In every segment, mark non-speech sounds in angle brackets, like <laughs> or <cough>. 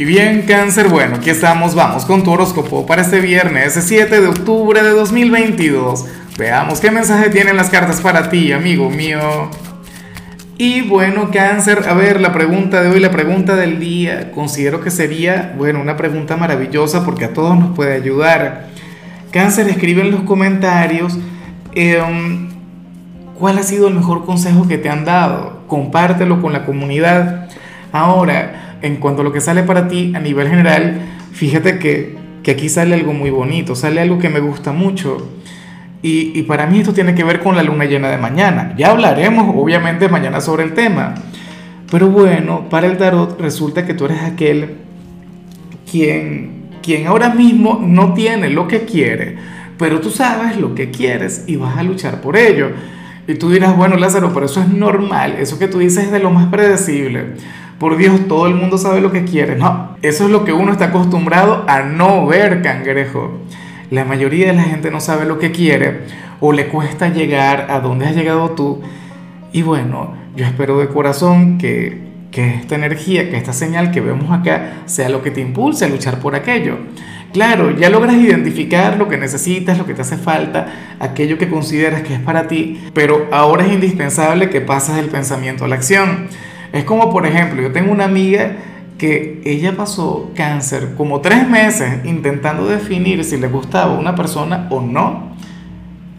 Y bien, cáncer, bueno, aquí estamos, vamos con tu horóscopo para este viernes 7 de octubre de 2022. Veamos qué mensaje tienen las cartas para ti, amigo mío. Y bueno, cáncer, a ver, la pregunta de hoy, la pregunta del día, considero que sería, bueno, una pregunta maravillosa porque a todos nos puede ayudar. Cáncer, escribe en los comentarios em, cuál ha sido el mejor consejo que te han dado. Compártelo con la comunidad. Ahora, en cuanto a lo que sale para ti a nivel general, fíjate que, aquí sale algo muy bonito, sale algo que me gusta mucho. Y, y, para mí esto tiene que ver con la luna llena de mañana. Ya hablaremos obviamente mañana sobre el tema. Pero bueno, para el tarot resulta que tú eres aquel quien, quien ahora mismo no tiene lo que quiere, pero tú sabes lo que quieres y vas a luchar por ello. Y tú dirás, bueno Lázaro, pero eso es normal, eso que tú dices es de lo más predecible por Dios, todo el mundo sabe lo que quiere. No, eso es lo que uno está acostumbrado a no ver, cangrejo. La mayoría de la gente no sabe lo que quiere o le cuesta llegar a donde has llegado tú. Y bueno, yo espero de corazón que, que esta energía, que esta señal que vemos acá, sea lo que te impulse a luchar por aquello. Claro, ya logras identificar lo que necesitas, lo que te hace falta, aquello que consideras que es para ti, pero ahora es indispensable que pases del pensamiento a la acción. Es como, por ejemplo, yo tengo una amiga que ella pasó cáncer como tres meses intentando definir si le gustaba una persona o no.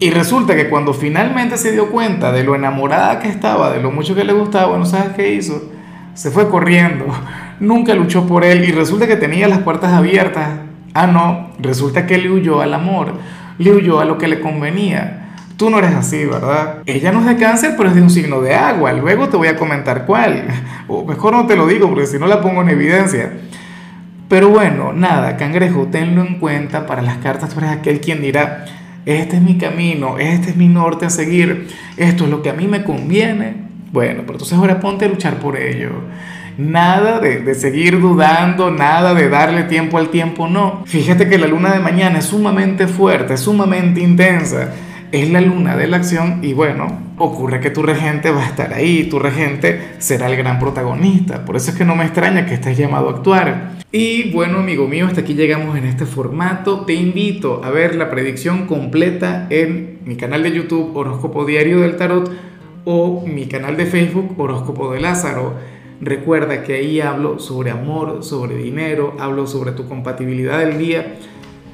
Y resulta que cuando finalmente se dio cuenta de lo enamorada que estaba, de lo mucho que le gustaba, bueno, ¿sabes qué hizo? Se fue corriendo, <laughs> nunca luchó por él y resulta que tenía las puertas abiertas. Ah, no, resulta que le huyó al amor, le huyó a lo que le convenía. Tú no eres así, ¿verdad? Ella no es de cáncer, pero es de un signo de agua. Luego te voy a comentar cuál. <laughs> O mejor no te lo digo, porque si no la pongo en evidencia. Pero bueno, nada, cangrejo, tenlo en cuenta para las cartas. Tú eres aquel quien dirá, este es mi camino, este es mi norte a seguir, esto es lo que a mí me conviene. Bueno, pero entonces ahora ponte a luchar por ello. Nada de, de, seguir dudando, nada de darle tiempo al tiempo, no. Fíjate que la luna de mañana es sumamente fuerte, sumamente intensa es la luna de la acción y bueno, ocurre que tu regente va a estar ahí, tu regente será el gran protagonista, por eso es que no me extraña que estés llamado a actuar. Y bueno, amigo mío, hasta aquí llegamos en este formato. Te invito a ver la predicción completa en mi canal de YouTube Horóscopo Diario del Tarot o mi canal de Facebook Horóscopo de Lázaro. Recuerda que ahí hablo sobre amor, sobre dinero, hablo sobre tu compatibilidad del día